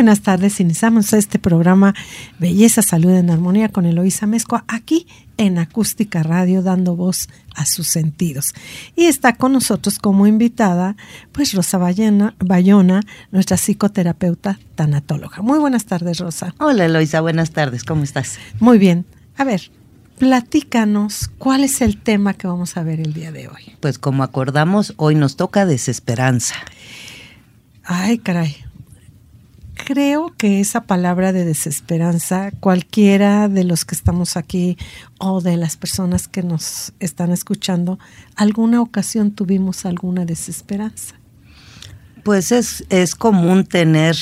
buenas tardes. Iniciamos este programa Belleza, Salud en Armonía con Eloísa Mezco aquí en Acústica Radio dando voz a sus sentidos. Y está con nosotros como invitada pues Rosa Bayona, Bayona nuestra psicoterapeuta tanatóloga. Muy buenas tardes, Rosa. Hola, Eloísa, buenas tardes. ¿Cómo estás? Muy bien. A ver, platícanos cuál es el tema que vamos a ver el día de hoy. Pues como acordamos, hoy nos toca desesperanza. Ay, caray creo que esa palabra de desesperanza, cualquiera de los que estamos aquí o de las personas que nos están escuchando, alguna ocasión tuvimos alguna desesperanza. Pues es, es común tener,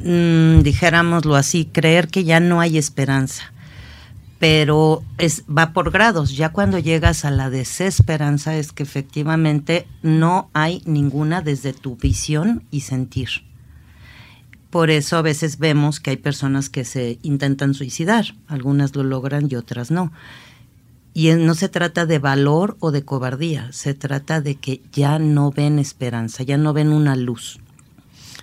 mm, dijéramoslo así, creer que ya no hay esperanza pero es, va por grados. Ya cuando llegas a la desesperanza es que efectivamente no hay ninguna desde tu visión y sentir. Por eso a veces vemos que hay personas que se intentan suicidar, algunas lo logran y otras no. Y no se trata de valor o de cobardía, se trata de que ya no ven esperanza, ya no ven una luz.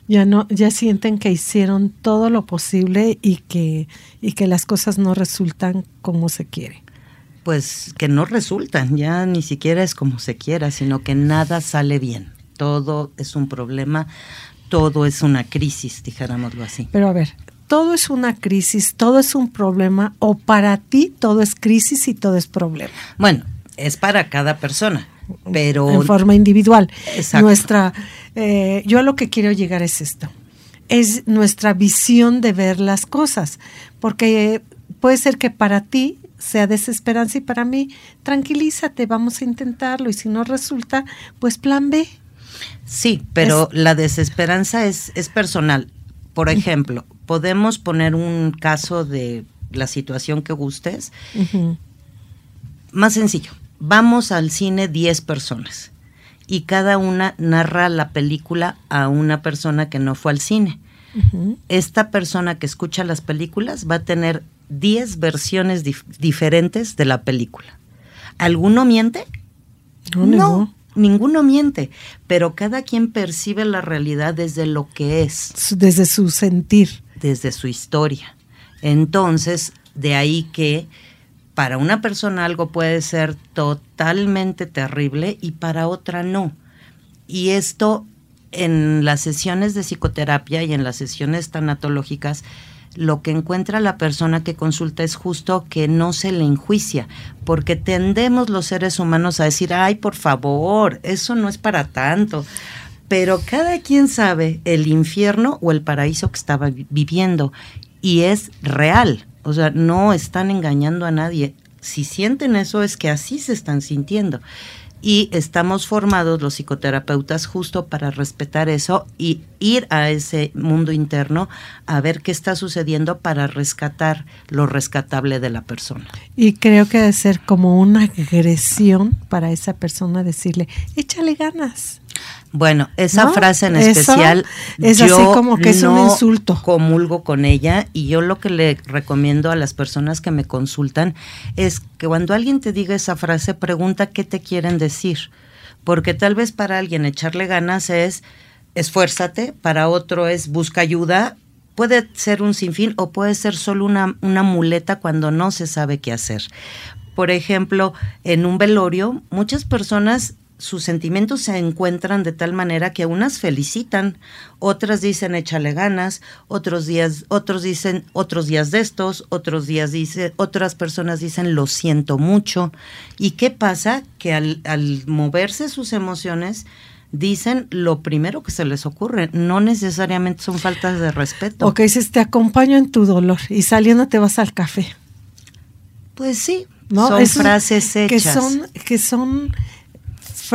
Ya no, ya sienten que hicieron todo lo posible y que, y que las cosas no resultan como se quiere. Pues que no resultan, ya ni siquiera es como se quiera, sino que nada sale bien. Todo es un problema todo es una crisis, dijéramoslo así. Pero a ver, todo es una crisis, todo es un problema, o para ti todo es crisis y todo es problema. Bueno, es para cada persona, pero en forma individual. Exacto. Nuestra, eh, yo a lo que quiero llegar es esto, es nuestra visión de ver las cosas, porque puede ser que para ti sea desesperanza y para mí tranquilízate, vamos a intentarlo y si no resulta, pues plan B. Sí, pero la desesperanza es, es personal. Por ejemplo, podemos poner un caso de la situación que gustes. Más sencillo, vamos al cine 10 personas y cada una narra la película a una persona que no fue al cine. Esta persona que escucha las películas va a tener 10 versiones diferentes de la película. ¿Alguno miente? no ninguno miente, pero cada quien percibe la realidad desde lo que es. Desde su sentir. Desde su historia. Entonces, de ahí que para una persona algo puede ser totalmente terrible y para otra no. Y esto en las sesiones de psicoterapia y en las sesiones tanatológicas lo que encuentra la persona que consulta es justo que no se le enjuicia, porque tendemos los seres humanos a decir, ay, por favor, eso no es para tanto. Pero cada quien sabe el infierno o el paraíso que estaba viviendo y es real, o sea, no están engañando a nadie. Si sienten eso es que así se están sintiendo y estamos formados los psicoterapeutas justo para respetar eso y ir a ese mundo interno a ver qué está sucediendo para rescatar lo rescatable de la persona. Y creo que debe ser como una agresión para esa persona decirle, échale ganas. Bueno, esa frase en especial es así como que es un insulto. Comulgo con ella y yo lo que le recomiendo a las personas que me consultan es que cuando alguien te diga esa frase, pregunta qué te quieren decir, porque tal vez para alguien echarle ganas es esfuérzate, para otro es busca ayuda, puede ser un sinfín o puede ser solo una, una muleta cuando no se sabe qué hacer. Por ejemplo, en un velorio, muchas personas sus sentimientos se encuentran de tal manera que unas felicitan, otras dicen échale ganas, otros días, otros dicen otros días de estos, otros días dice, otras personas dicen lo siento mucho. ¿Y qué pasa? Que al, al moverse sus emociones, dicen lo primero que se les ocurre, no necesariamente son faltas de respeto. Ok, dices, te acompaño en tu dolor y saliendo te vas al café. Pues sí, ¿no? son frases hechas. Que son, que son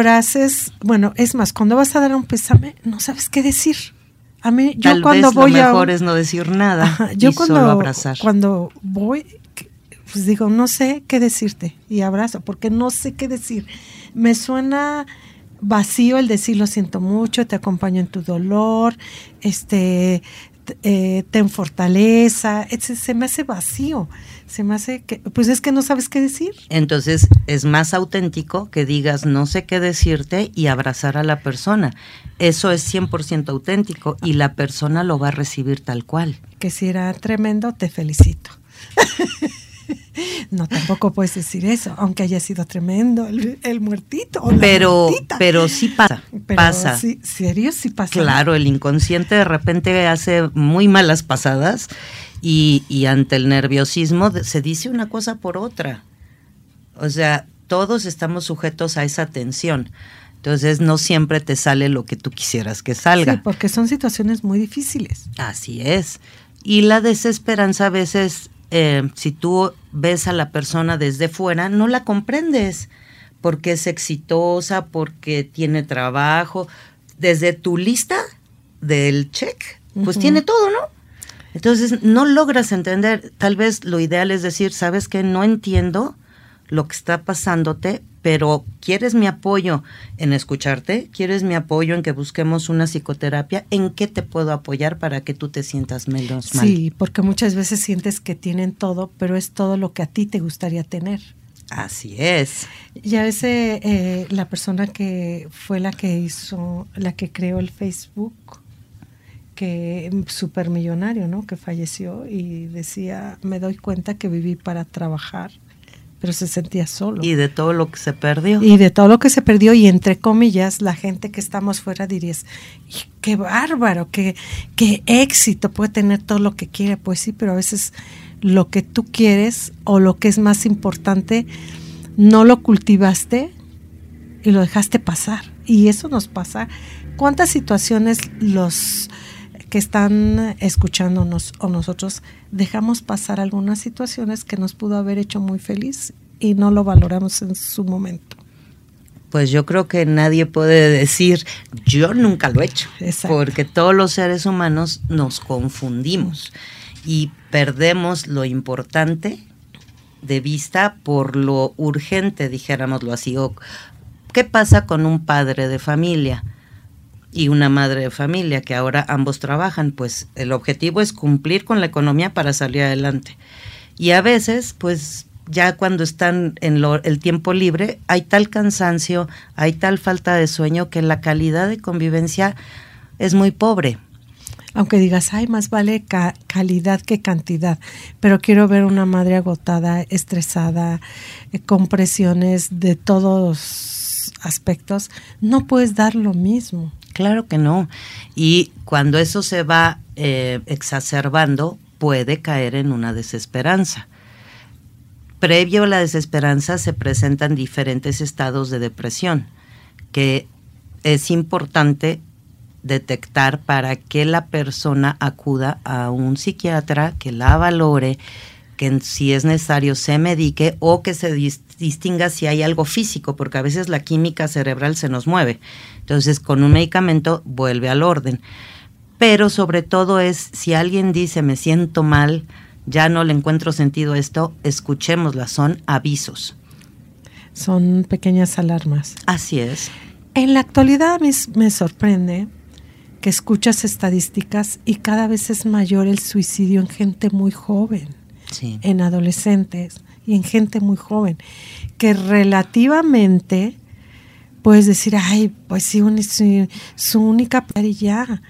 frases, bueno, es más, cuando vas a dar un pésame, no sabes qué decir. A mí, yo Tal cuando vez voy lo mejor es no decir nada. yo y cuando, solo abrazar. cuando voy, pues digo, no sé qué decirte y abrazo, porque no sé qué decir. Me suena vacío el decir lo siento mucho, te acompaño en tu dolor, este, eh, ten fortaleza, se me hace vacío, se me hace que, pues es que no sabes qué decir. Entonces es más auténtico que digas no sé qué decirte y abrazar a la persona. Eso es 100% auténtico y la persona lo va a recibir tal cual. Que si era tremendo, te felicito. No, tampoco puedes decir eso, aunque haya sido tremendo el, muertito. pero, pero sí pasa. pasa. Sí, ¿Serio? Sí pasa. Claro, el inconsciente de repente hace muy malas pasadas y, y ante el nerviosismo se dice una cosa por otra. O sea, todos estamos sujetos a esa tensión. Entonces no siempre te sale lo que tú quisieras que salga. Sí, porque son situaciones muy difíciles. Así es. Y la desesperanza a veces eh, si tú ves a la persona desde fuera, no la comprendes porque es exitosa, porque tiene trabajo. Desde tu lista del check, pues tiene todo, ¿no? Entonces no logras entender, tal vez lo ideal es decir, sabes que no entiendo lo que está pasándote, pero ¿quieres mi apoyo en escucharte? ¿Quieres mi apoyo en que busquemos una psicoterapia? ¿En qué te puedo apoyar para que tú te sientas menos mal? Sí, porque muchas veces sientes que tienen todo, pero es todo lo que a ti te gustaría tener. Así es. Y a veces eh, la persona que fue la que hizo, la que creó el Facebook, que supermillonario, ¿no? Que falleció y decía, me doy cuenta que viví para trabajar pero se sentía solo. Y de todo lo que se perdió. Y de todo lo que se perdió, y entre comillas, la gente que estamos fuera dirías, qué bárbaro, qué, qué éxito puede tener todo lo que quiere. Pues sí, pero a veces lo que tú quieres o lo que es más importante, no lo cultivaste y lo dejaste pasar. Y eso nos pasa. ¿Cuántas situaciones los que están escuchándonos o nosotros dejamos pasar algunas situaciones que nos pudo haber hecho muy feliz y no lo valoramos en su momento. Pues yo creo que nadie puede decir, yo nunca lo he hecho, porque todos los seres humanos nos confundimos y perdemos lo importante de vista por lo urgente, dijéramoslo así. ¿Qué pasa con un padre de familia? Y una madre de familia, que ahora ambos trabajan, pues el objetivo es cumplir con la economía para salir adelante. Y a veces, pues ya cuando están en el tiempo libre, hay tal cansancio, hay tal falta de sueño que la calidad de convivencia es muy pobre. Aunque digas, ay, más vale calidad que cantidad, pero quiero ver una madre agotada, estresada, eh, con presiones de todos aspectos, no puedes dar lo mismo. Claro que no. Y cuando eso se va eh, exacerbando, puede caer en una desesperanza. Previo a la desesperanza se presentan diferentes estados de depresión, que es importante detectar para que la persona acuda a un psiquiatra que la valore, que si es necesario se medique o que se distinga si hay algo físico, porque a veces la química cerebral se nos mueve. Entonces, con un medicamento vuelve al orden. Pero sobre todo es, si alguien dice me siento mal, ya no le encuentro sentido a esto, escuchémosla, son avisos. Son pequeñas alarmas. Así es. En la actualidad me, me sorprende que escuchas estadísticas y cada vez es mayor el suicidio en gente muy joven, en adolescentes y en gente muy joven, que relativamente puedes decir, ay, pues sí, su, su única y ya,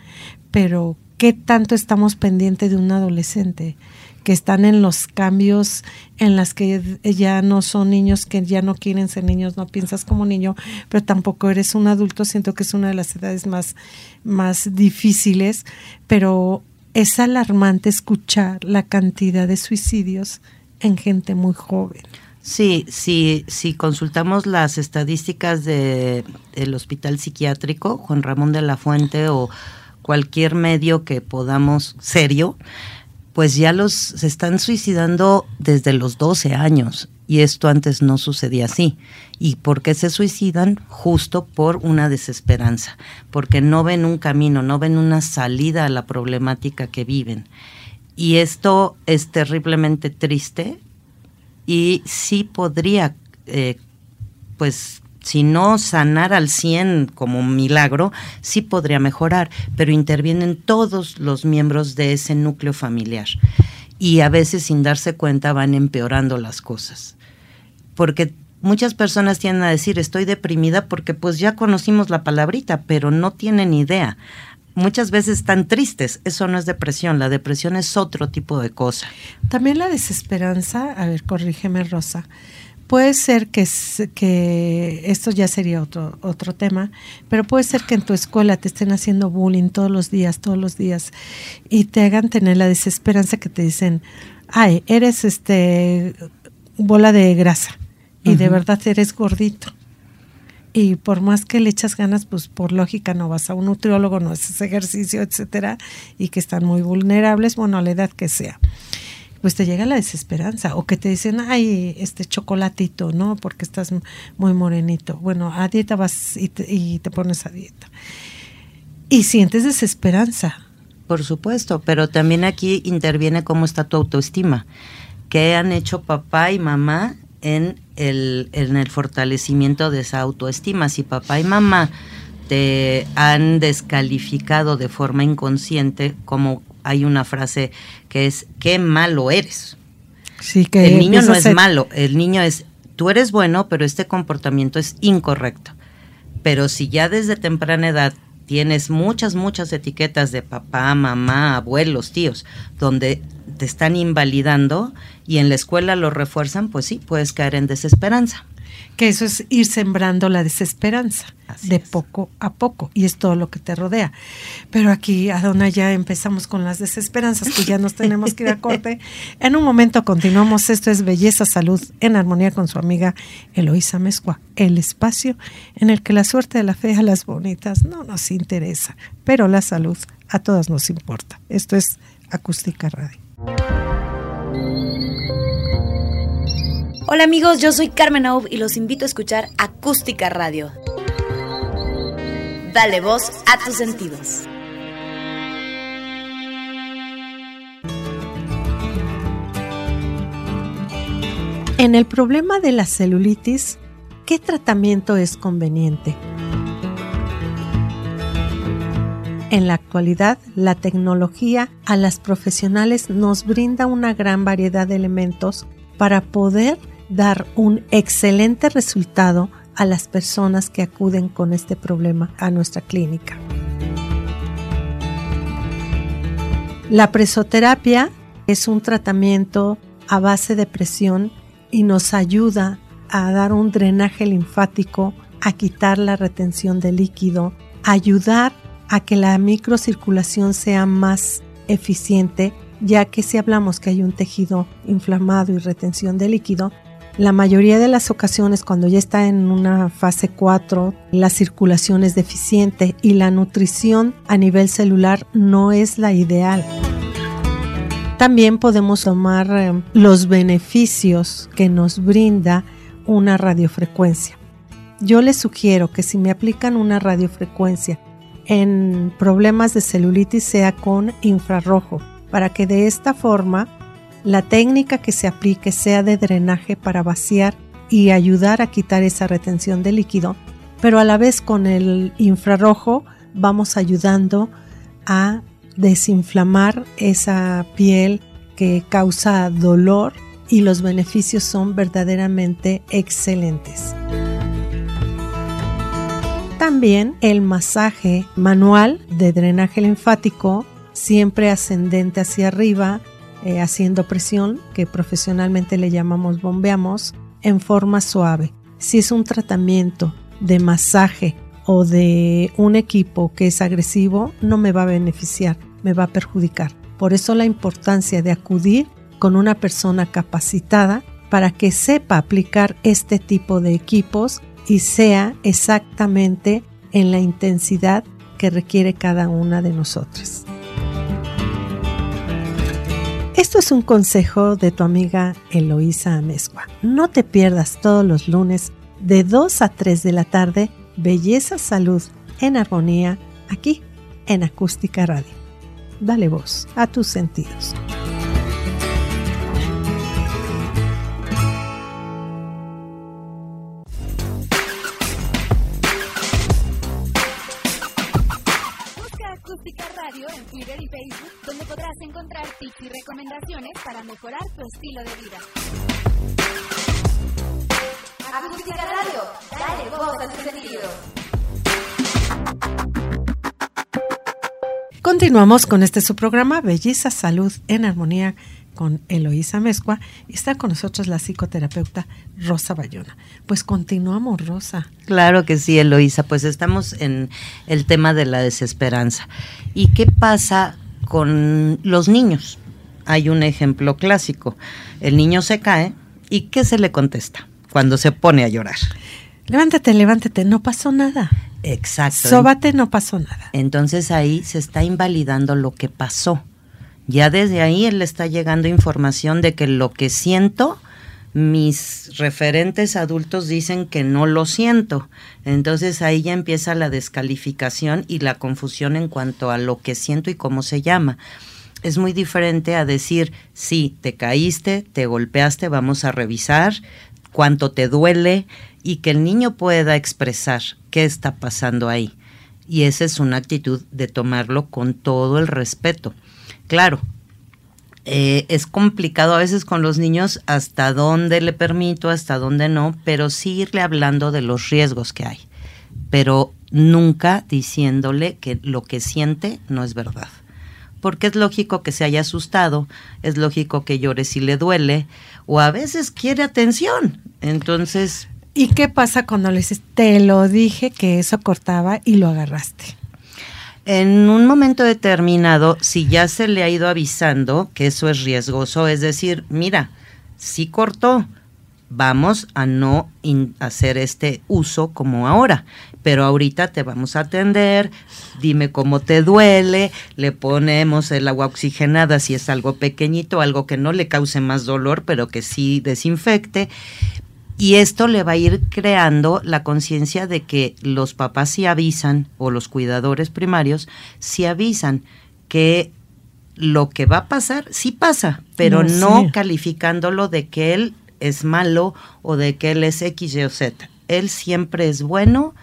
pero ¿qué tanto estamos pendientes de un adolescente? que están en los cambios en las que ya no son niños, que ya no quieren ser niños, no piensas como niño, pero tampoco eres un adulto, siento que es una de las edades más, más difíciles, pero es alarmante escuchar la cantidad de suicidios en gente muy joven. Sí, sí, si consultamos las estadísticas del hospital psiquiátrico, Juan Ramón de la Fuente o cualquier medio que podamos serio, pues ya los se están suicidando desde los 12 años y esto antes no sucedía así. ¿Y por qué se suicidan? Justo por una desesperanza, porque no ven un camino, no ven una salida a la problemática que viven. Y esto es terriblemente triste y sí podría, eh, pues, si no sanar al 100 como un milagro, sí podría mejorar, pero intervienen todos los miembros de ese núcleo familiar. Y a veces sin darse cuenta van empeorando las cosas. Porque muchas personas tienden a decir estoy deprimida porque pues ya conocimos la palabrita, pero no tienen idea. Muchas veces están tristes, eso no es depresión, la depresión es otro tipo de cosa. También la desesperanza, a ver, corrígeme Rosa, puede ser que, que esto ya sería otro, otro tema, pero puede ser que en tu escuela te estén haciendo bullying todos los días, todos los días, y te hagan tener la desesperanza que te dicen, ay, eres este bola de grasa, y de verdad eres gordito. Y por más que le echas ganas, pues por lógica no vas a un nutriólogo, no haces ejercicio, etcétera, y que están muy vulnerables, bueno, a la edad que sea pues te llega la desesperanza o que te dicen, ay, este chocolatito, ¿no? Porque estás muy morenito. Bueno, a dieta vas y te, pones a dieta. Y sientes desesperanza. Por supuesto, pero también aquí interviene cómo está tu autoestima. ¿Qué han hecho papá y mamá en el, en el fortalecimiento de esa autoestima? Si papá y mamá te han descalificado de forma inconsciente, como hay una frase que es, qué malo eres. Sí, que el niño no es malo, el niño es, tú eres bueno, pero este comportamiento es incorrecto. Pero si ya desde temprana edad tienes muchas, muchas etiquetas de papá, mamá, abuelos, tíos, donde te están invalidando y en la escuela lo refuerzan, pues sí, puedes caer en desesperanza que eso es ir sembrando la desesperanza de poco a poco y es todo lo que te rodea. Pero aquí, Adona, ya empezamos con las desesperanzas que ya nos tenemos que ir a corte. En un momento continuamos. Esto es Belleza Salud en armonía con su amiga Eloísa Mezcua, el espacio en el que la suerte de la fe a las bonitas no nos interesa, pero la salud a todas nos importa. Esto es Acústica Radio. Hola amigos, yo soy Carmen Aub y los invito a escuchar Acústica Radio. Dale voz a tus sentidos. En el problema de la celulitis, ¿qué tratamiento es conveniente? En la actualidad, la tecnología a las profesionales nos brinda una gran variedad de elementos para poder dar un excelente resultado a las personas que acuden con este problema a nuestra clínica. La presoterapia es un tratamiento a base de presión y nos ayuda a dar un drenaje linfático, a quitar la retención de líquido, ayudar a que la microcirculación sea más eficiente, ya que si hablamos que hay un tejido inflamado y retención de líquido, la mayoría de las ocasiones cuando ya está en una fase 4, la circulación es deficiente y la nutrición a nivel celular no es la ideal. También podemos tomar eh, los beneficios que nos brinda una radiofrecuencia. Yo les sugiero que si me aplican una radiofrecuencia en problemas de celulitis sea con infrarrojo, para que de esta forma la técnica que se aplique sea de drenaje para vaciar y ayudar a quitar esa retención de líquido, pero a la vez con el infrarrojo vamos ayudando a desinflamar esa piel que causa dolor y los beneficios son verdaderamente excelentes. También el masaje manual de drenaje linfático, siempre ascendente hacia arriba, eh, haciendo presión, que profesionalmente le llamamos bombeamos, en forma suave. Si es un tratamiento de masaje o de un equipo que es agresivo, no me va a beneficiar, me va a perjudicar. Por eso la importancia de acudir con una persona capacitada para que sepa aplicar este tipo de equipos y sea exactamente en la intensidad que requiere cada una de nosotras. Esto es un consejo de tu amiga Eloísa Amezcua. No te pierdas todos los lunes de 2 a 3 de la tarde Belleza Salud en Armonía aquí en Acústica Radio. Dale voz a tus sentidos. Facebook, donde podrás encontrar tips y recomendaciones para mejorar tu estilo de vida. Acústica Radio, dale voz a tu sentido. Continuamos con este su programa Belleza, Salud en Armonía con Eloísa Mezcua y está con nosotros la psicoterapeuta Rosa Bayona. Pues continuamos, Rosa. Claro que sí, Eloísa, pues estamos en el tema de la desesperanza. ¿Y qué pasa con los niños? Hay un ejemplo clásico. El niño se cae y ¿qué se le contesta cuando se pone a llorar? Levántate, levántate, no pasó nada. Exacto. Sóbate, no pasó nada. Entonces ahí se está invalidando lo que pasó ya desde ahí él le está llegando información de que lo que siento, mis referentes adultos dicen que no lo siento. Entonces ahí ya empieza la descalificación y la confusión en cuanto a lo que siento y cómo se llama. Es muy diferente a decir, sí, te caíste, te golpeaste, vamos a revisar cuánto te duele y que el niño pueda expresar qué está pasando ahí. Y esa es una actitud de tomarlo con todo el respeto. Claro, eh, es complicado a veces con los niños hasta dónde le permito, hasta dónde no, pero sí irle hablando de los riesgos que hay, pero nunca diciéndole que lo que siente no es verdad. Porque es lógico que se haya asustado, es lógico que llore si le duele, o a veces quiere atención. Entonces... ¿Y qué pasa cuando le dices, te lo dije que eso cortaba y lo agarraste? En un momento determinado, si ya se le ha ido avisando que eso es riesgoso, es decir, mira, si cortó, vamos a no hacer este uso como ahora, pero ahorita te vamos a atender, dime cómo te duele, le ponemos el agua oxigenada si es algo pequeñito, algo que no le cause más dolor, pero que sí desinfecte, y esto le va a ir creando la conciencia de que los papás sí avisan, o los cuidadores primarios, sí avisan que lo que va a pasar, sí pasa, pero no, calificándolo de que él es malo o de que él es X, Y o Z. Él siempre es bueno,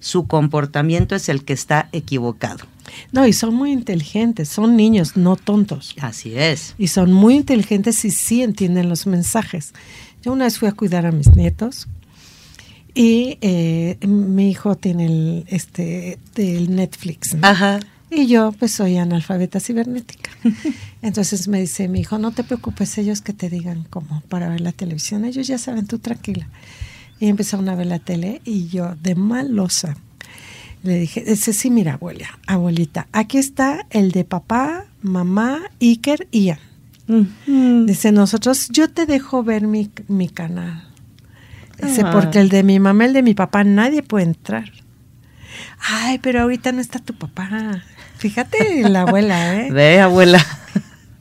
su comportamiento es el que está equivocado. No, y son muy inteligentes, son niños, no tontos. Así es. Y son muy inteligentes y sí entienden los mensajes. Yo una vez fui a cuidar a mis nietos y eh, mi hijo tiene el, este, del Netflix. Ajá. Y yo pues soy analfabeta cibernética. Entonces me dice mi hijo, no te preocupes, ellos que te digan cómo para ver la televisión, ellos ya saben, tú tranquila. Y empezaron a ver la tele y yo de malosa le dije, dice, sí, mira, abuela, abuelita, aquí está el de papá, mamá, Iker y Ian. Dice, nosotros, yo te dejo ver mi, mi canal. Dice, ah. porque el de mi mamá, el de mi papá, nadie puede entrar. Ay, pero ahorita no está tu papá. Fíjate la abuela, ¿eh? Ve, abuela.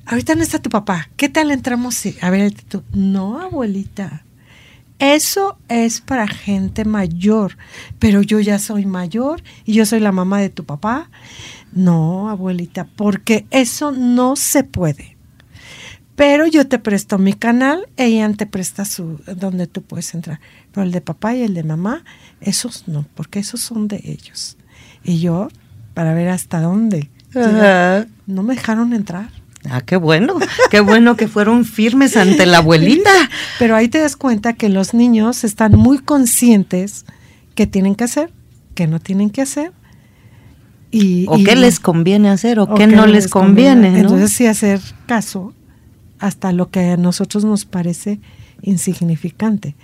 Ahorita no está tu papá. ¿Qué tal entramos? A ver, tú. No, abuelita. Eso es para gente mayor, pero yo ya soy mayor y yo soy la mamá de tu papá. No, abuelita, porque eso no se puede. Pero yo te presto mi canal, ella te presta su donde tú puedes entrar. Pero el de papá y el de mamá, esos no, porque esos son de ellos. Y yo, para ver hasta dónde, no me dejaron entrar. Ah, qué bueno, qué bueno que fueron firmes ante la abuelita. Pero ahí te das cuenta que los niños están muy conscientes que tienen que hacer, que no tienen que hacer. Y, o qué les conviene hacer o, qué no les conviene. Entonces sí hacer caso hasta lo que a nosotros nos parece insignificante.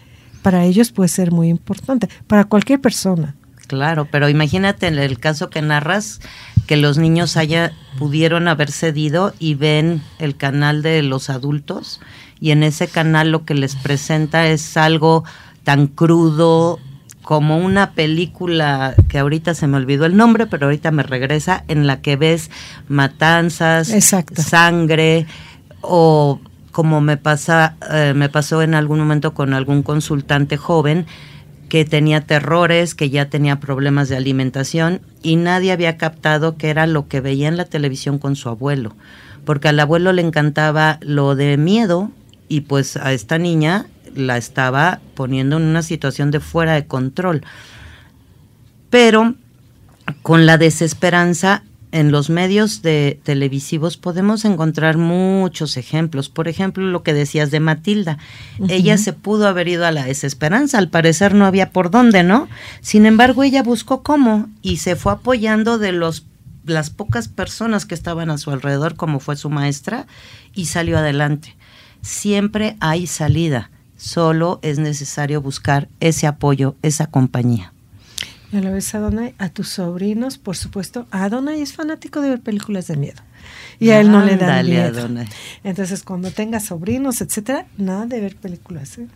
Para ellos puede ser muy importante, para cualquier persona. Claro, pero imagínate en el caso que narras, que los niños haya, pudieron haber cedido y ven el canal de los adultos y en ese canal lo que les presenta es algo tan crudo como una película que ahorita se me olvidó el nombre, pero ahorita me regresa, en la que ves matanzas, sangre, o como me pasa eh, me pasó en algún momento con algún consultante joven que tenía terrores, que ya tenía problemas de alimentación y nadie había captado que era lo que veía en la televisión con su abuelo, porque al abuelo le encantaba lo de miedo y pues a esta niña la estaba poniendo en una situación de fuera de control. Pero con la desesperanza en los medios de televisivos podemos encontrar muchos ejemplos. Por ejemplo, lo que decías de Matilda. Ella se pudo haber ido a la desesperanza, al parecer no había por dónde, ¿no? Sin embargo, ella buscó cómo y se fue apoyando de los las pocas personas que estaban a su alrededor, como fue su maestra, y salió adelante. Siempre hay salida, solo es necesario buscar ese apoyo, esa compañía. Y a la vez, Adonai, a tus sobrinos, por supuesto, Adonai es fanático de ver películas de miedo. Y a él no le da miedo. Entonces, cuando tenga sobrinos, etcétera, nada de ver películas ¿eh?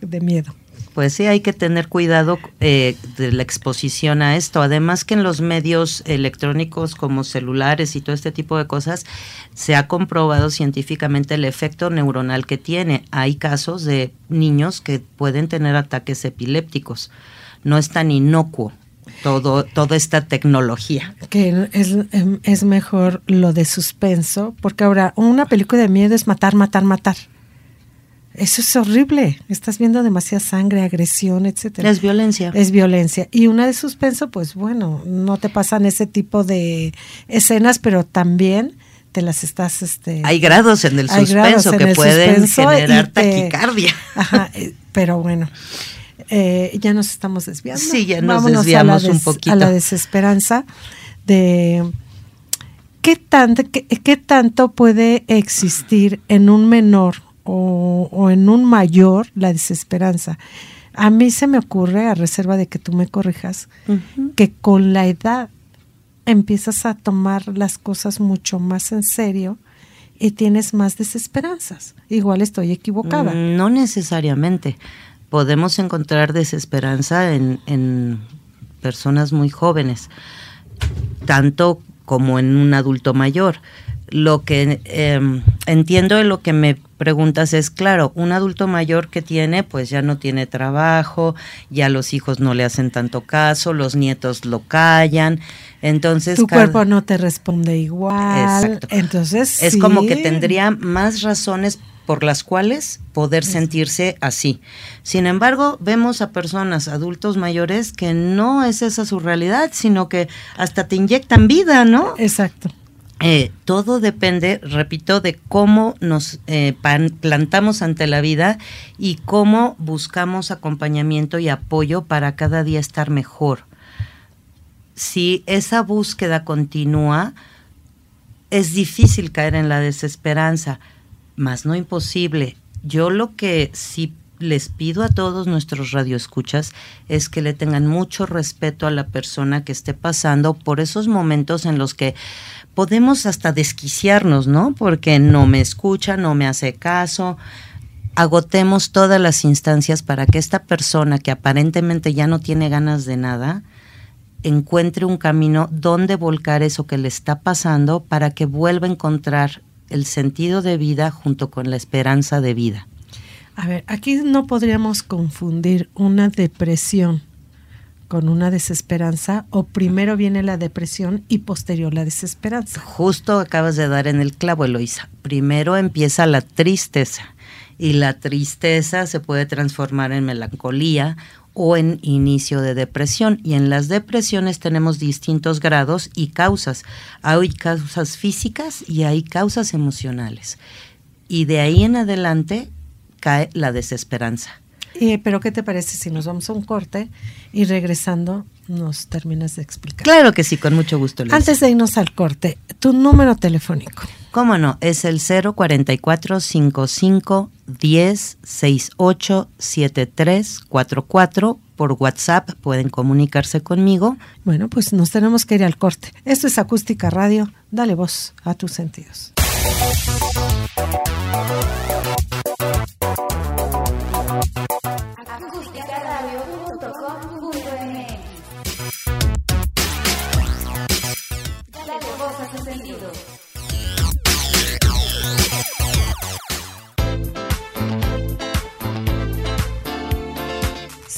de miedo. Pues sí, hay que tener cuidado eh, de la exposición a esto. Además que en los medios electrónicos como celulares y todo este tipo de cosas, se ha comprobado científicamente el efecto neuronal que tiene. Hay casos de niños que pueden tener ataques epilépticos. No es tan inocuo todo, toda esta tecnología. Que es, em, es mejor lo de suspenso, porque ahora una película de miedo es matar, matar, matar. Eso es horrible. Estás viendo demasiada sangre, agresión, etcétera. Es violencia. Es violencia. Y una de suspenso, pues bueno, no te pasan ese tipo de escenas, pero también te las estás este hay grados en el suspenso que pueden generar taquicardia ajá eh, pero bueno eh, ya nos estamos desviando sí ya nos desviamos un poquito a la desesperanza de qué tanto qué tanto puede existir en un menor o, en un mayor la desesperanza. A mí se me ocurre, a reserva de que tú me corrijas, que con la edad empiezas a tomar las cosas mucho más en serio y tienes más desesperanzas. Igual estoy equivocada. Mm, no necesariamente. Podemos encontrar desesperanza en, en personas muy jóvenes, tanto como en un adulto mayor. Lo que em, entiendo de lo que me preguntas es, claro, un adulto mayor que tiene, pues ya no tiene trabajo, ya los hijos no le hacen tanto caso, los nietos lo callan, entonces... Tu cuerpo no te responde igual. Exacto. Entonces... Es como que tendría más razones por las cuales poder sentirse así. Sin embargo, vemos a personas, adultos mayores, que no es esa su realidad, sino que hasta te inyectan vida, ¿no? Exacto. Eh, todo depende, repito, de cómo nos eh, plantamos ante la vida y cómo buscamos acompañamiento y apoyo para cada día estar mejor. Si esa búsqueda continúa, es difícil caer en la desesperanza, mas no imposible. Yo lo que sí les pido a todos nuestros radioescuchas es que le tengan mucho respeto a la persona que esté pasando por esos momentos en los que podemos hasta desquiciarnos, ¿no? Porque no me escucha, no me hace caso. Agotemos todas las instancias para que esta persona que aparentemente ya no tiene ganas de nada, encuentre un camino donde volcar eso que le está pasando para que vuelva a encontrar el sentido de vida junto con la esperanza de vida. A ver, aquí no podríamos confundir una depresión con una desesperanza o primero viene la depresión y posterior la desesperanza? Justo acabas de dar en el clavo, Eloisa. Primero empieza la tristeza y la tristeza se puede transformar en melancolía o en inicio de depresión. Y en las depresiones tenemos distintos grados y causas. Hay causas físicas y hay causas emocionales. Y de ahí en adelante cae la desesperanza. Eh, pero ¿qué te parece si nos vamos a un corte y regresando nos terminas de explicar? Claro que sí, con mucho gusto. Antes de irnos al corte, tu número telefónico. ¿Cómo no? Es el 044 55 10 68 73 44. Por WhatsApp pueden comunicarse conmigo. Bueno, pues nos tenemos que ir al corte. Esto es Acústica Radio. Dale voz a tus sentidos.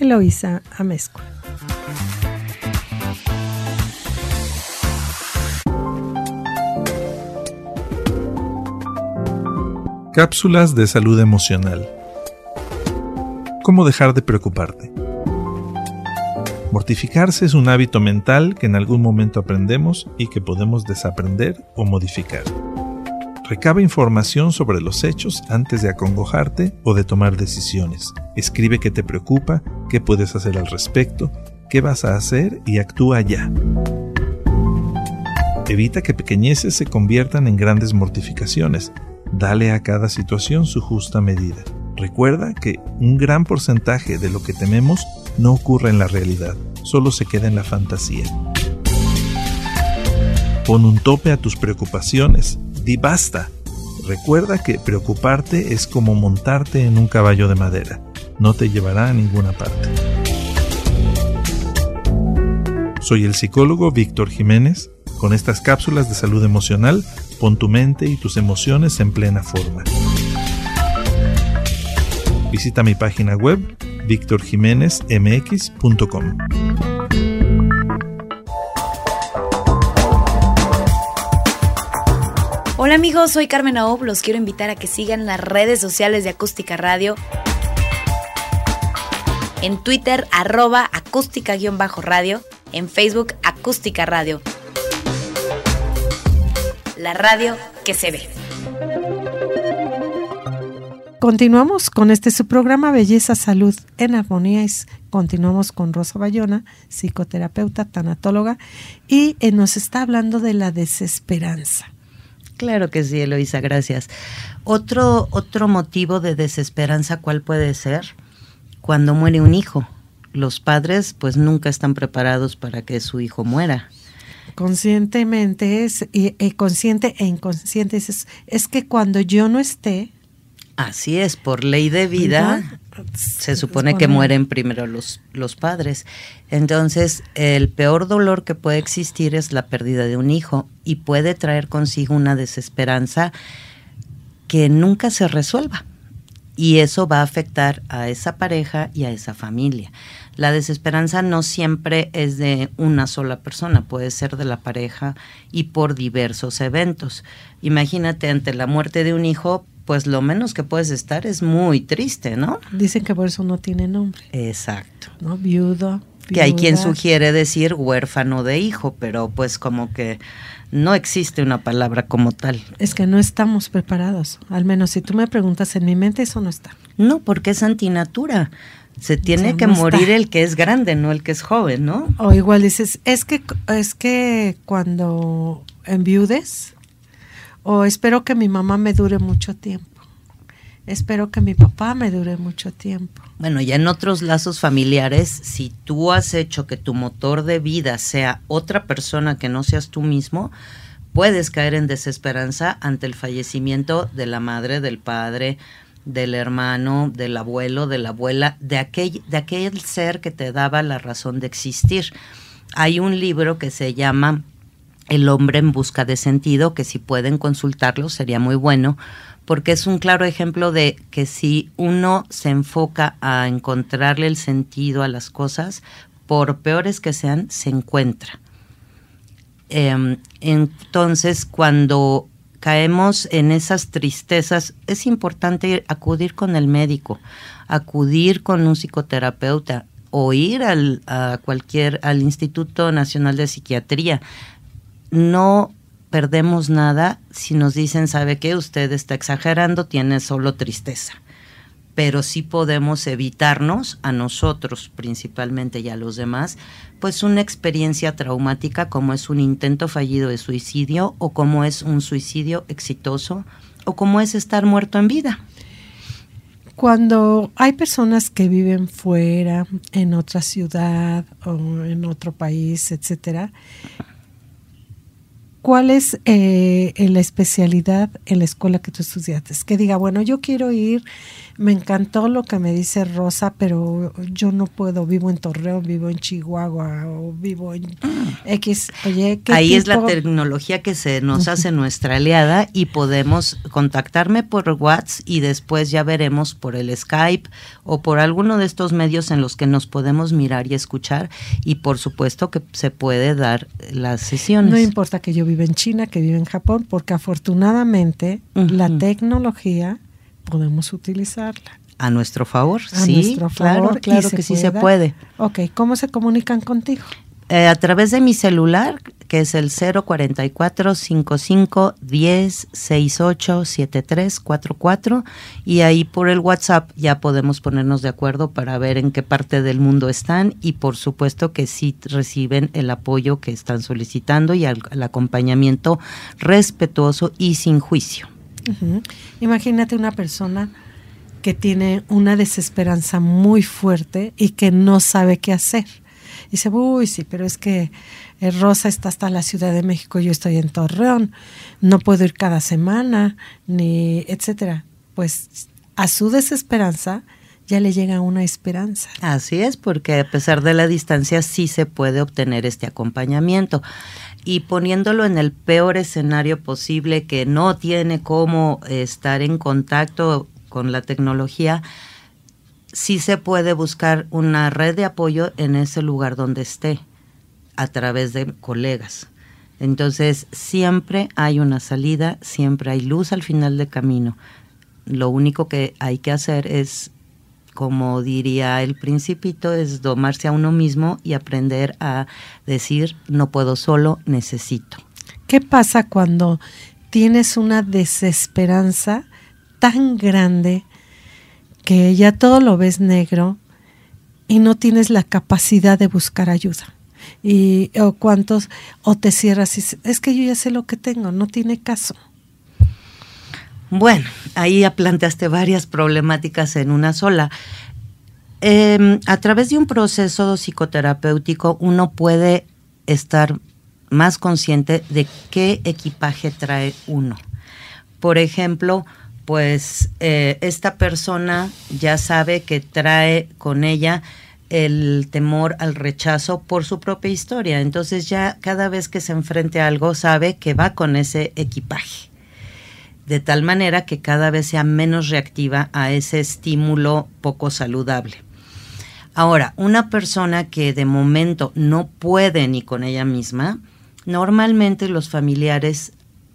Eloisa Amezcua. Cápsulas de salud emocional. ¿Cómo dejar de preocuparte? Mortificarse es un hábito mental que en algún momento aprendemos y que podemos desaprender o modificar. Recaba información sobre los hechos antes de acongojarte o de tomar decisiones. Escribe qué te preocupa, qué puedes hacer al respecto, qué vas a hacer y actúa ya. Evita que pequeñeces se conviertan en grandes mortificaciones Dale a cada situación su justa medida. Recuerda que un gran porcentaje de lo que tememos no ocurre en la realidad, solo se queda en la fantasía. Pon un tope a tus preocupaciones, di basta. Recuerda que preocuparte es como montarte en un caballo de madera, no te llevará a ninguna parte. Soy el psicólogo Víctor Jiménez. Con estas cápsulas de salud emocional Pon tu mente y tus emociones en plena forma. Visita mi página web victorjiménezmx.com. Hola amigos, soy Carmen Aob, los quiero invitar a que sigan las redes sociales de Acústica Radio. En Twitter, arroba acústica-radio. En Facebook, acústica radio la radio que se ve. Continuamos con este su programa Belleza Salud en Armonía. continuamos con Rosa Bayona, psicoterapeuta, tanatóloga, y eh, nos está hablando de la desesperanza. Claro que sí, Eloisa, gracias. Otro, otro motivo de desesperanza, ¿cuál puede ser? Cuando muere un hijo. Los padres pues nunca están preparados para que su hijo muera conscientemente es, y, consciente e inconsciente es, es que cuando yo no esté, Así es, por ley de vida se supone que mueren primero los, los padres. Entonces, el peor dolor que puede existir es la pérdida de un hijo y puede traer consigo una desesperanza que nunca se resuelva. Y eso va a afectar a esa pareja y a esa familia la desesperanza no siempre es de una sola persona, puede ser de la pareja y por diversos eventos. Imagínate ante la muerte de un hijo, pues lo menos que puedes estar es muy triste, ¿no? Dicen que por eso no tiene nombre. Exacto. ¿No? Viudo. Que hay quien sugiere decir huérfano de hijo, pero pues como que no existe una palabra como tal. Es que no estamos preparados. Al menos si tú me preguntas en mi mente, eso no está. No, porque es antinatura se tiene que morir el que es grande, no el que es joven, ¿no? O igual dices, es que es que cuando enviudes o espero que mi mamá me dure mucho tiempo. Espero que mi papá me dure mucho tiempo. Bueno, ya en otros lazos familiares, si tú has hecho que tu motor de vida sea otra persona que no seas tú mismo, puedes caer en desesperanza ante el fallecimiento de la madre, del padre, del hermano, del abuelo, de la abuela, de aquel, de aquel ser que te daba la razón de existir. Hay un libro que se llama El hombre en busca de sentido, que si pueden consultarlo sería muy bueno, porque es un claro ejemplo de que si uno se enfoca a encontrarle el sentido a las cosas, por peores que sean, se encuentra. Em, entonces, cuando caemos en esas tristezas, es importante acudir con el médico, acudir con un psicoterapeuta o ir al, cualquier, al Instituto Nacional de Psiquiatría. No perdemos nada si nos dicen, sabe que usted está exagerando, tiene solo tristeza pero sí podemos evitarnos a nosotros principalmente y a los demás, pues una experiencia traumática como es un intento fallido de suicidio o como es un suicidio exitoso o cómo es estar muerto en vida. Cuando hay personas que viven fuera, en otra ciudad o en otro país, etcétera, ¿cuál es eh, la especialidad en la escuela que tú estudiaste? Que diga, bueno, yo quiero ir me encantó lo que me dice Rosa, pero yo no puedo, vivo en Torreón, vivo en Chihuahua o vivo en X. Oye, Ahí es la tecnología que se nos hace nuestra aliada y podemos contactarme por WhatsApp y después ya veremos por el Skype o por alguno de estos medios en los que nos podemos mirar y escuchar y por supuesto que se puede dar las sesiones. No importa que yo viva en China, que viva en Japón, porque afortunadamente la tecnología podemos utilizarla. A nuestro favor, sí, claro, claro que sí se puede. Ok, ¿cómo se comunican contigo? Eh, a través de mi celular, que es el 044 55 10 68 73 44 y ahí por el WhatsApp ya podemos ponernos de acuerdo para ver en qué parte del mundo están y por supuesto que sí reciben el apoyo que están solicitando y el acompañamiento respetuoso y sin juicio. Imagínate una persona que tiene una desesperanza muy fuerte y que no sabe qué hacer. Dice, uy, sí, pero es que eh, Rosa está hasta la Ciudad de México, yo estoy en Torreón, no puedo ir cada semana, ni etcétera. Pues a su desesperanza ya le llega una esperanza. Así es, porque a pesar de la distancia sí se puede obtener este acompañamiento y poniéndolo en el peor escenario posible que no tiene cómo estar en contacto con la tecnología, sí se puede buscar una red de apoyo en ese lugar donde esté a través de colegas. Entonces siempre hay una salida, siempre hay luz al final del camino. Lo único que hay que hacer es como diría el principito, es domarse a uno mismo y aprender a decir, no puedo solo, necesito. ¿Qué pasa cuando tienes una desesperanza tan grande que ya todo lo ves negro y no tienes la capacidad de buscar ayuda? Y, o cuántos, o te cierras y es que yo ya sé lo que tengo, no tiene caso. Bueno, ahí ya planteaste varias problemáticas en una sola. Em, a través de un proceso psicoterapéutico uno puede estar más consciente de qué equipaje trae uno. Por ejemplo, pues eh, esta persona ya sabe que trae con ella el temor al rechazo por su propia historia. Entonces ya cada vez que se enfrente a algo sabe que va con ese equipaje de tal manera que cada vez sea menos reactiva a ese estímulo poco saludable. Ahora, una persona que de momento no puede ni con ella misma, normalmente los familiares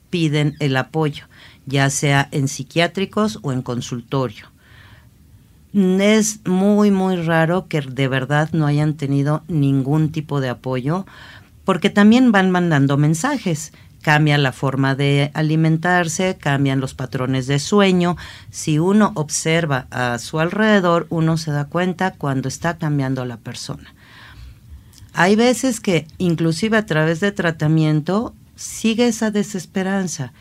piden el apoyo, ya sea en psiquiátricos o en consultorio. Es muy, muy raro que de verdad no hayan tenido ningún tipo de apoyo, porque también van mandando mensajes cambia la forma de alimentarse, cambian los patrones de sueño. Si uno observa a su alrededor, uno se da cuenta cuando está cambiando la persona. Hay veces que inclusive a través de tratamiento sigue esa desesperanza.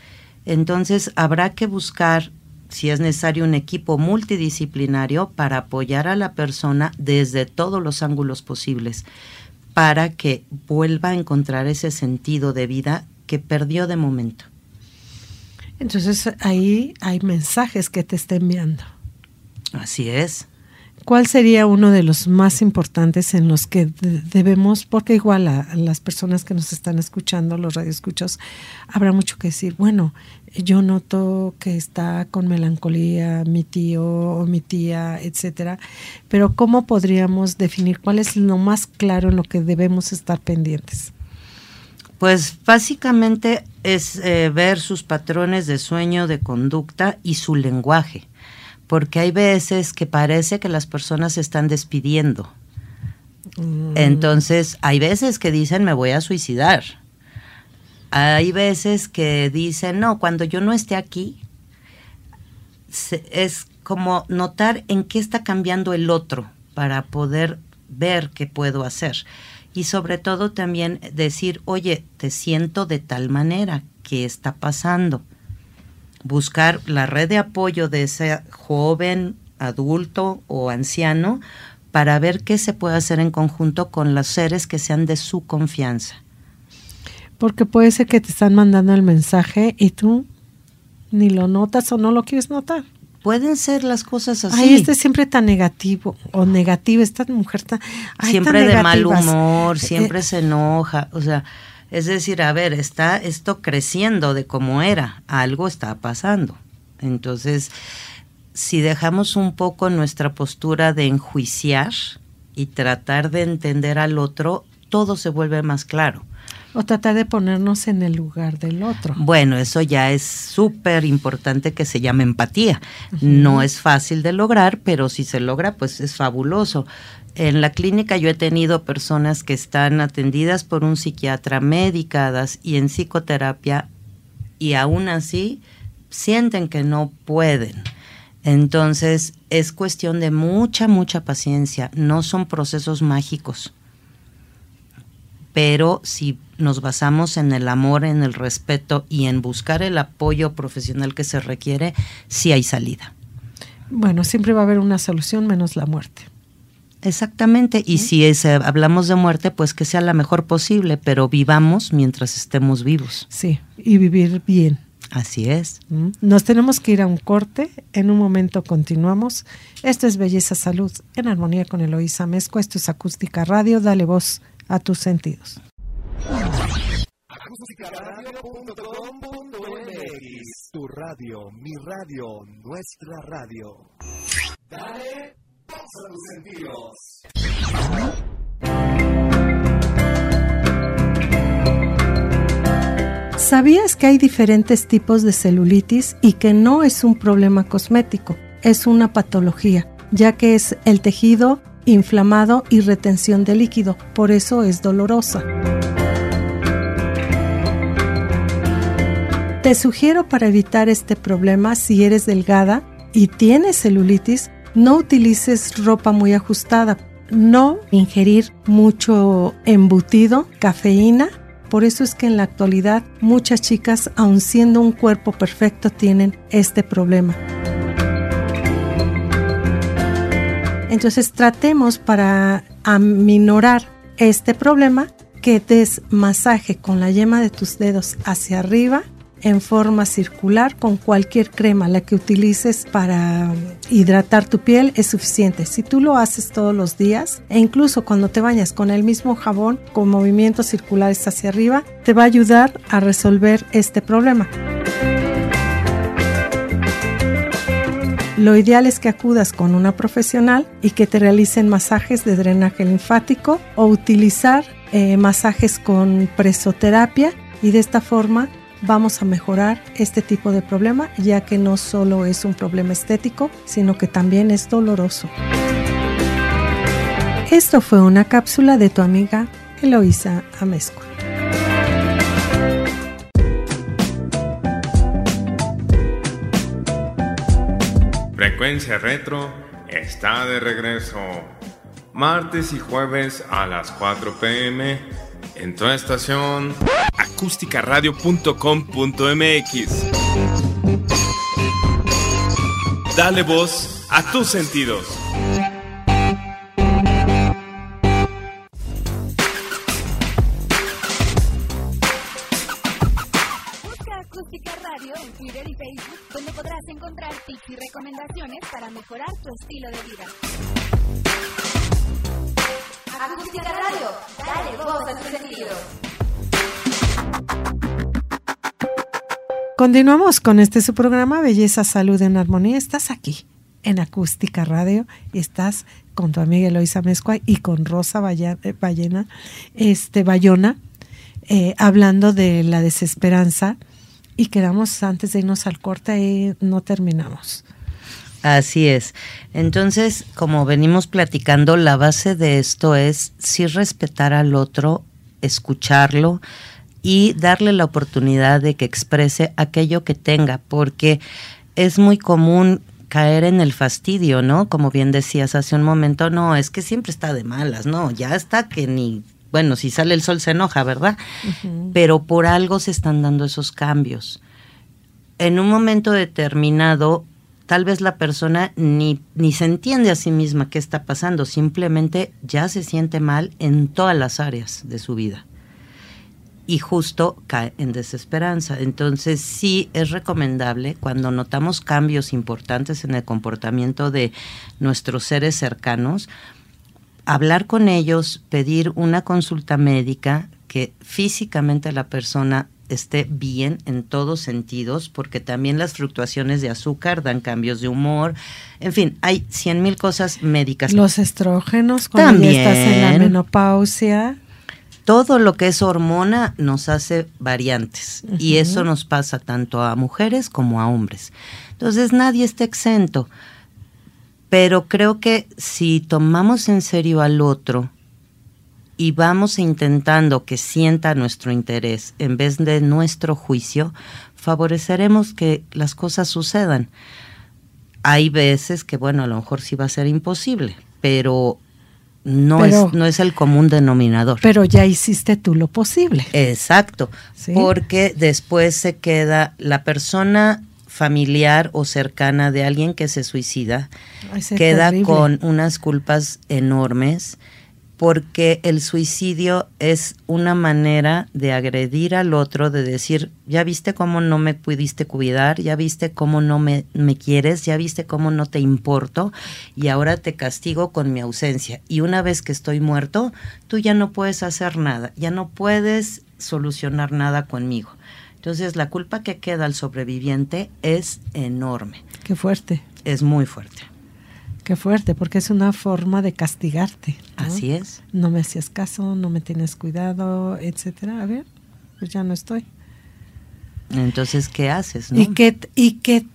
Entonces habrá que buscar, si es necesario, un equipo multidisciplinario para apoyar a la persona desde todos los ángulos posibles, para que vuelva a encontrar ese sentido de vida que perdió de momento. Entonces ahí hay mensajes que te está enviando. Así es. ¿Cuál sería uno de los más importantes en los que debemos, porque igual a, las personas que nos están escuchando, los radioescuchos, habrá mucho que decir, bueno, yo noto que está con melancolía mi tío o mi tía, etcétera, pero ¿cómo podríamos definir cuál es lo más claro en lo que debemos estar pendientes? Pues básicamente es eh, ver sus patrones de sueño, de conducta y su lenguaje, porque hay veces que parece que las personas se están despidiendo. Mm. Entonces, hay veces que dicen me voy a suicidar. Hay veces que dicen, no, cuando yo no esté aquí, es como notar en qué está cambiando el otro para poder ver qué puedo hacer y sobre todo también decir, oye, te siento de tal manera, ¿qué está pasando? buscar la red de apoyo de ese joven, adulto o anciano para ver qué se puede hacer en conjunto con los seres que sean de su confianza. Porque puede ser que te están mandando el mensaje y tú ni lo notas o no lo quieres notar. Pueden ser las cosas así. Ay, este es siempre tan negativo o negativa, esta mujer tan... ay, siempre tan de mal humor, Eh, siempre se enoja, o sea, es decir, a ver, está esto creciendo de como era, algo está pasando. Entonces, si dejamos un poco nuestra postura de enjuiciar y tratar de entender al otro, todo se vuelve más claro. O tratar de ponernos en el lugar del otro. Bueno, eso ya es súper importante que se llame empatía. No es fácil de lograr, pero si se logra, pues es fabuloso. En la clínica yo he tenido personas que están atendidas por un psiquiatra, medicadas y en psicoterapia, y aún así sienten que no pueden. Entonces es cuestión de mucha, mucha paciencia. No son procesos mágicos pero si nos basamos en el amor, en el respeto y en buscar el apoyo profesional que se requiere, sí hay salida. Bueno, siempre va a haber una solución menos la muerte. Exactamente, y si es, eh, hablamos de muerte, pues que sea la mejor posible, pero vivamos mientras estemos vivos. Sí, y vivir bien. Así es. ¿Mm? Nos tenemos que ir a un corte. En un momento continuamos. Esto es Belleza Salud en armonía con Eloísa Mezco. Esto es Acústica Radio. Dale voz a tus sentidos. Tu radio, mi radio, nuestra radio. Dale voz a tus sentidos. ¿Sabías que hay diferentes tipos de celulitis y que no es un problema cosmético? Es una patología, ya que es el tejido inflamado y retención de líquido, por eso es dolorosa. Te sugiero para evitar este problema si eres delgada y tienes celulitis, no utilices ropa muy ajustada, no ingerir mucho embutido, cafeína. Por eso es que en la actualidad muchas chicas, aun siendo un cuerpo perfecto, tienen este problema. Entonces tratemos para aminorar este problema que des masaje con la yema de tus dedos hacia arriba en forma circular con cualquier crema, la que utilices para hidratar tu piel es suficiente. Si tú lo haces todos los días e incluso cuando te bañas con el mismo jabón con movimientos circulares hacia arriba, te va a ayudar a resolver este problema. Lo ideal es que acudas con una profesional y que te realicen masajes de drenaje linfático o utilizar eh, masajes con presoterapia y de esta forma vamos a mejorar este tipo de problema ya que no solo es un problema estético sino que también es doloroso. Esto fue una cápsula de tu amiga Eloísa Amezcua. Frecuencia Retro está de regreso. Martes y jueves a las 4 pm en tu estación acústicaradio.com.mx. Dale voz a tus sentidos. Encontrar tips y recomendaciones para mejorar tu estilo de vida. Acústica Radio, dale voz a tus sentidos. Continuamos con este su programa Belleza, Salud en Armonía. Estás aquí en Acústica Radio y estás con tu amiga Eloisa Mezcua y con Rosa eh, Ballena, este, Bayona, eh, hablando de la desesperanza y quedamos antes de irnos al corte y no terminamos. Así es. Entonces, como venimos platicando, la base de esto es sí respetar al otro, escucharlo y darle la oportunidad de que exprese aquello que tenga, porque es muy común caer en el fastidio, ¿no? Como bien decías hace un momento, no, es que siempre está de malas, no, ya está que ni, bueno, si sale el sol se enoja, ¿verdad? Pero por algo se están dando esos cambios en un momento determinado, tal vez la persona ni, ni se entiende a sí misma qué está pasando, simplemente ya se siente mal en todas las áreas de su vida. Y justo cae en desesperanza. Entonces sí es recomendable cuando notamos cambios importantes en el comportamiento de nuestros seres cercanos, hablar con ellos, pedir una consulta médica, que físicamente la persona esté bien en todos sentidos, porque también las fluctuaciones de azúcar dan cambios de humor. En fin, hay cien mil cosas médicas. Los estrógenos, cuando ya estás en la También. menopausia. Todo lo que es hormona nos hace variantes y eso nos pasa tanto a mujeres como a hombres. Entonces nadie está exento, pero creo que si tomamos en serio al otro y vamos intentando que sienta nuestro interés en vez de nuestro juicio, favoreceremos que las cosas sucedan. Hay veces que, bueno, a lo mejor sí va a ser imposible, pero no, Pero- es, no es el común denominador. Pero ya hiciste tú lo posible. Exacto, Sí. porque después se queda la persona familiar o cercana de alguien que se suicida, Ay, queda terrible. con unas culpas enormes porque el suicidio es una manera de agredir al otro, de decir, ya viste cómo no me pudiste cuidar, ya viste cómo no me, me quieres, ya viste cómo no te importo y ahora te castigo con mi ausencia. Y una vez que estoy muerto, tú ya no puedes hacer nada, ya no puedes solucionar nada conmigo. Entonces la culpa que queda al sobreviviente es enorme, Qué fuerte, es muy fuerte. qué fuerte, porque es una forma de castigarte. ¿no? Así es. No me hacías caso, no me tienes cuidado, etcétera. A ver, pues ya no estoy. Entonces, ¿qué haces? no? ¿Y qué, y qué,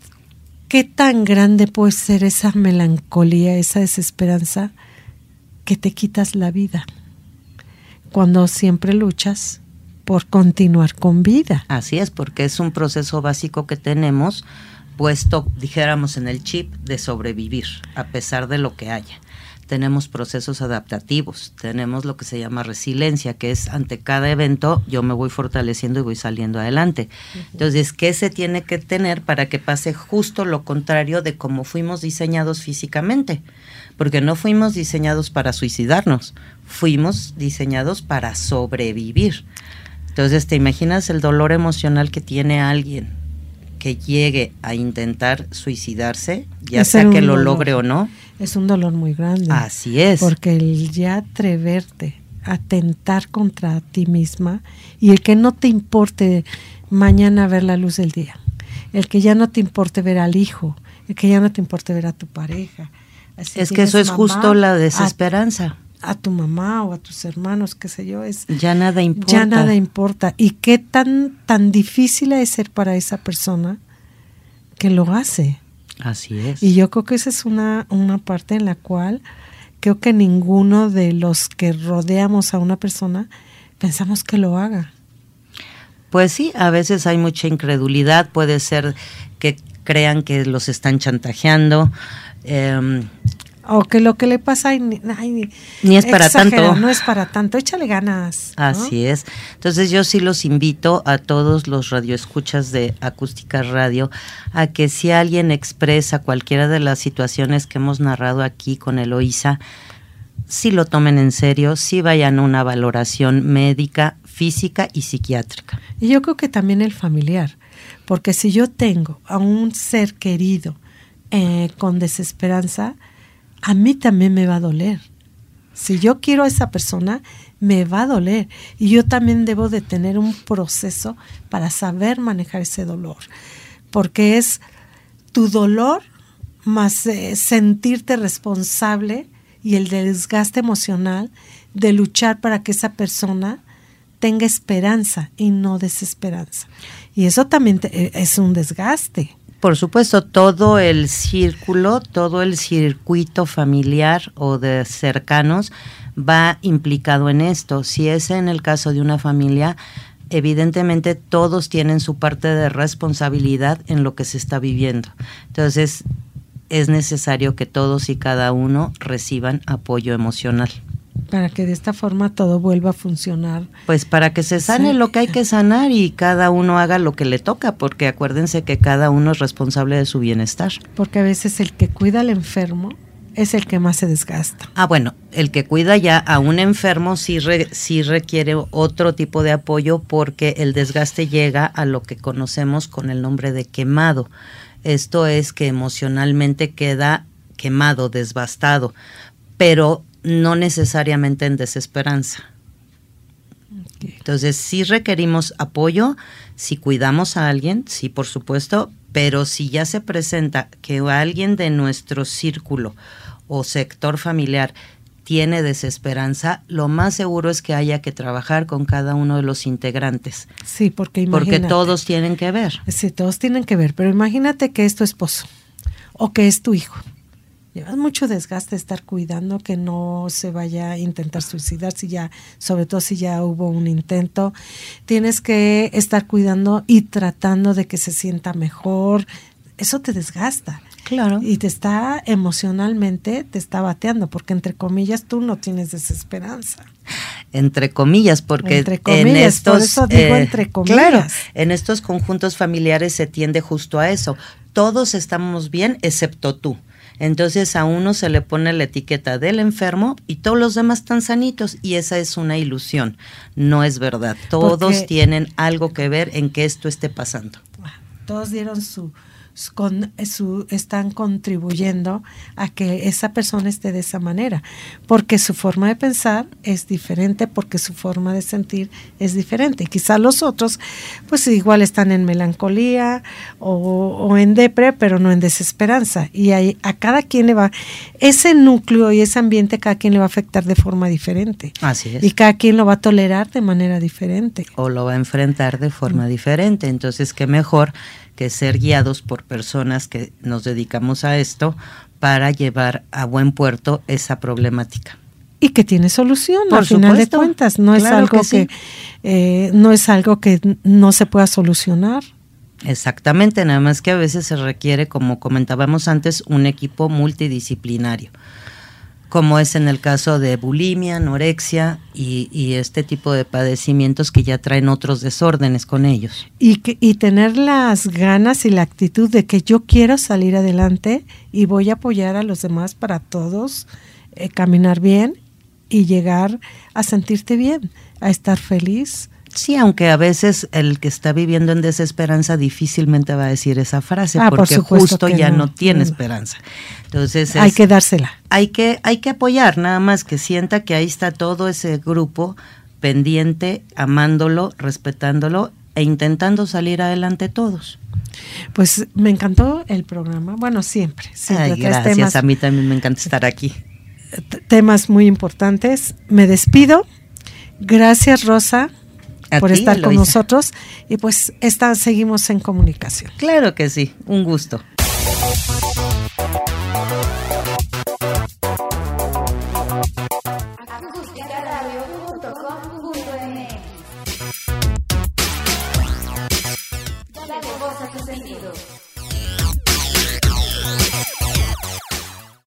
qué tan grande puede ser esa melancolía, esa desesperanza que te quitas la vida? Cuando siempre luchas por continuar con vida. Así es, porque es un proceso básico que tenemos puesto, dijéramos, en el chip de sobrevivir, a pesar de lo que haya. Tenemos procesos adaptativos, tenemos lo que se llama resiliencia, que es ante cada evento yo me voy fortaleciendo y voy saliendo adelante. Entonces, ¿qué se tiene que tener para que pase justo lo contrario de cómo fuimos diseñados físicamente? Porque no fuimos diseñados para suicidarnos, fuimos diseñados para sobrevivir. Entonces, ¿te imaginas el dolor emocional que tiene alguien que llegue a intentar suicidarse, ya Es sea que lo dolor. logre o no? Es un dolor muy grande. Así es. Porque el ya atreverte a atentar contra ti misma y el que no te importe mañana ver la luz del día, el que ya no te importe ver al hijo, el que ya no te importe ver a tu pareja. Es que eso es mamá, justo la desesperanza. A, tu mamá o a tus hermanos, qué sé yo, es Ya nada importa. ya nada importa. ¿Y qué tan, tan difícil ha de ser para esa persona que lo hace? Así es. Y yo creo que esa es una, una parte en la cual creo que ninguno de los que rodeamos a una persona pensamos que lo haga. Pues sí, a veces hay mucha incredulidad, puede ser que crean que los están chantajeando. em, O que lo que le pasa ay, ni, ay, Ni es para exagera, tanto. No es para tanto, échale ganas. ¿no? Así es. Entonces yo sí los invito a todos los radioescuchas de Acústica Radio a que si alguien expresa cualquiera de las situaciones que hemos narrado aquí con Eloísa, sí lo tomen en serio, sí vayan a una valoración médica, física y psiquiátrica. Y yo creo que también el familiar, porque si yo tengo a un ser querido eh, con desesperanza, a mí también me va a doler. Si yo quiero a esa persona, me va a doler. Y yo también debo de tener un proceso para saber manejar ese dolor. Porque es tu dolor más eh, sentirte responsable y el desgaste emocional de luchar para que esa persona tenga esperanza y no desesperanza. Y eso también te- eh, es un desgaste. Por supuesto, todo el círculo, todo el circuito familiar o de cercanos va implicado en esto. Si es en el caso de una familia, evidentemente todos tienen su parte de responsabilidad en lo que se está viviendo. Entonces, es necesario que todos y cada uno reciban apoyo emocional. Para que de esta forma todo vuelva a funcionar. Pues para que se sane Sí. lo que hay que sanar y cada uno haga lo que le toca, porque acuérdense que cada uno es responsable de su bienestar. Porque a veces el que cuida al enfermo es el que más se desgasta. Ah, bueno, el que cuida ya a un enfermo sí, re- sí requiere otro tipo de apoyo porque el desgaste llega a lo que conocemos con el nombre de quemado. Esto es que emocionalmente queda quemado, desbastado, pero no necesariamente en desesperanza. Entonces, sí requerimos apoyo, si cuidamos a alguien, sí, por supuesto, pero si ya se presenta que alguien de nuestro círculo o sector familiar tiene desesperanza, lo más seguro es que haya que trabajar con cada uno de los integrantes, Sí, porque porque imagínate. todos tienen que ver. Sí, todos tienen que ver, pero imagínate que es tu esposo o que es tu hijo. Llevas mucho desgaste de estar cuidando que no se vaya a intentar suicidar, si ya, sobre todo si ya hubo un intento. Tienes que estar cuidando y tratando de que se sienta mejor. Eso te desgasta. Claro. Y te está emocionalmente, te está bateando, porque entre comillas tú no tienes desesperanza. entre comillas, porque Entre en comillas, por estos, eh, eso digo entre comillas. claro, en estos conjuntos familiares se tiende justo a eso. Todos estamos bien excepto tú. Entonces a uno se le pone la etiqueta del enfermo y todos los demás están sanitos y esa es una ilusión, no es verdad. Todos Porque- tienen algo que ver en que esto esté pasando. todos dieron su, su- con su están contribuyendo a que esa persona esté de esa manera. Porque su forma de pensar es diferente porque su forma de sentir es diferente. Quizá los otros pues igual están en melancolía o, o en depre pero no en desesperanza. Y ahí a cada quien le va ese núcleo y ese ambiente cada quien le va a afectar de forma diferente. Así es. y cada quien lo va a tolerar de manera diferente. O lo va a enfrentar de forma diferente. Entonces, qué mejor que ser guiados por personas que nos dedicamos a esto para llevar a buen puerto esa problemática. y que tiene solución Por al final supuesto, de cuentas no es algo que sí. que, eh, no es algo que no se pueda solucionar Exactamente, nada más que a veces se requiere, como comentábamos antes, un equipo multidisciplinario, como es en el caso de bulimia, anorexia y, este tipo de padecimientos que ya traen otros desórdenes con ellos. y que y tener las ganas y la actitud de que yo quiero salir adelante y voy a apoyar a los demás para todos eh, caminar bien y llegar a sentirte bien a estar feliz Sí, aunque a veces el que está viviendo en desesperanza difícilmente va a decir esa frase Ah, por porque justo ya no. no, tiene Mm. esperanza. Entonces hay que dársela hay que hay que apoyar, nada más que sienta que ahí está todo ese grupo pendiente, amándolo, respetándolo e intentando salir adelante todos. pues me encantó el programa bueno siempre, siempre Ay, gracias, temas a mí también me encanta estar aquí. temas muy importantes. Me despido. Gracias, Rosa, A por ti, estar con nosotros. Y pues esta, seguimos en comunicación. Claro que sí, un gusto.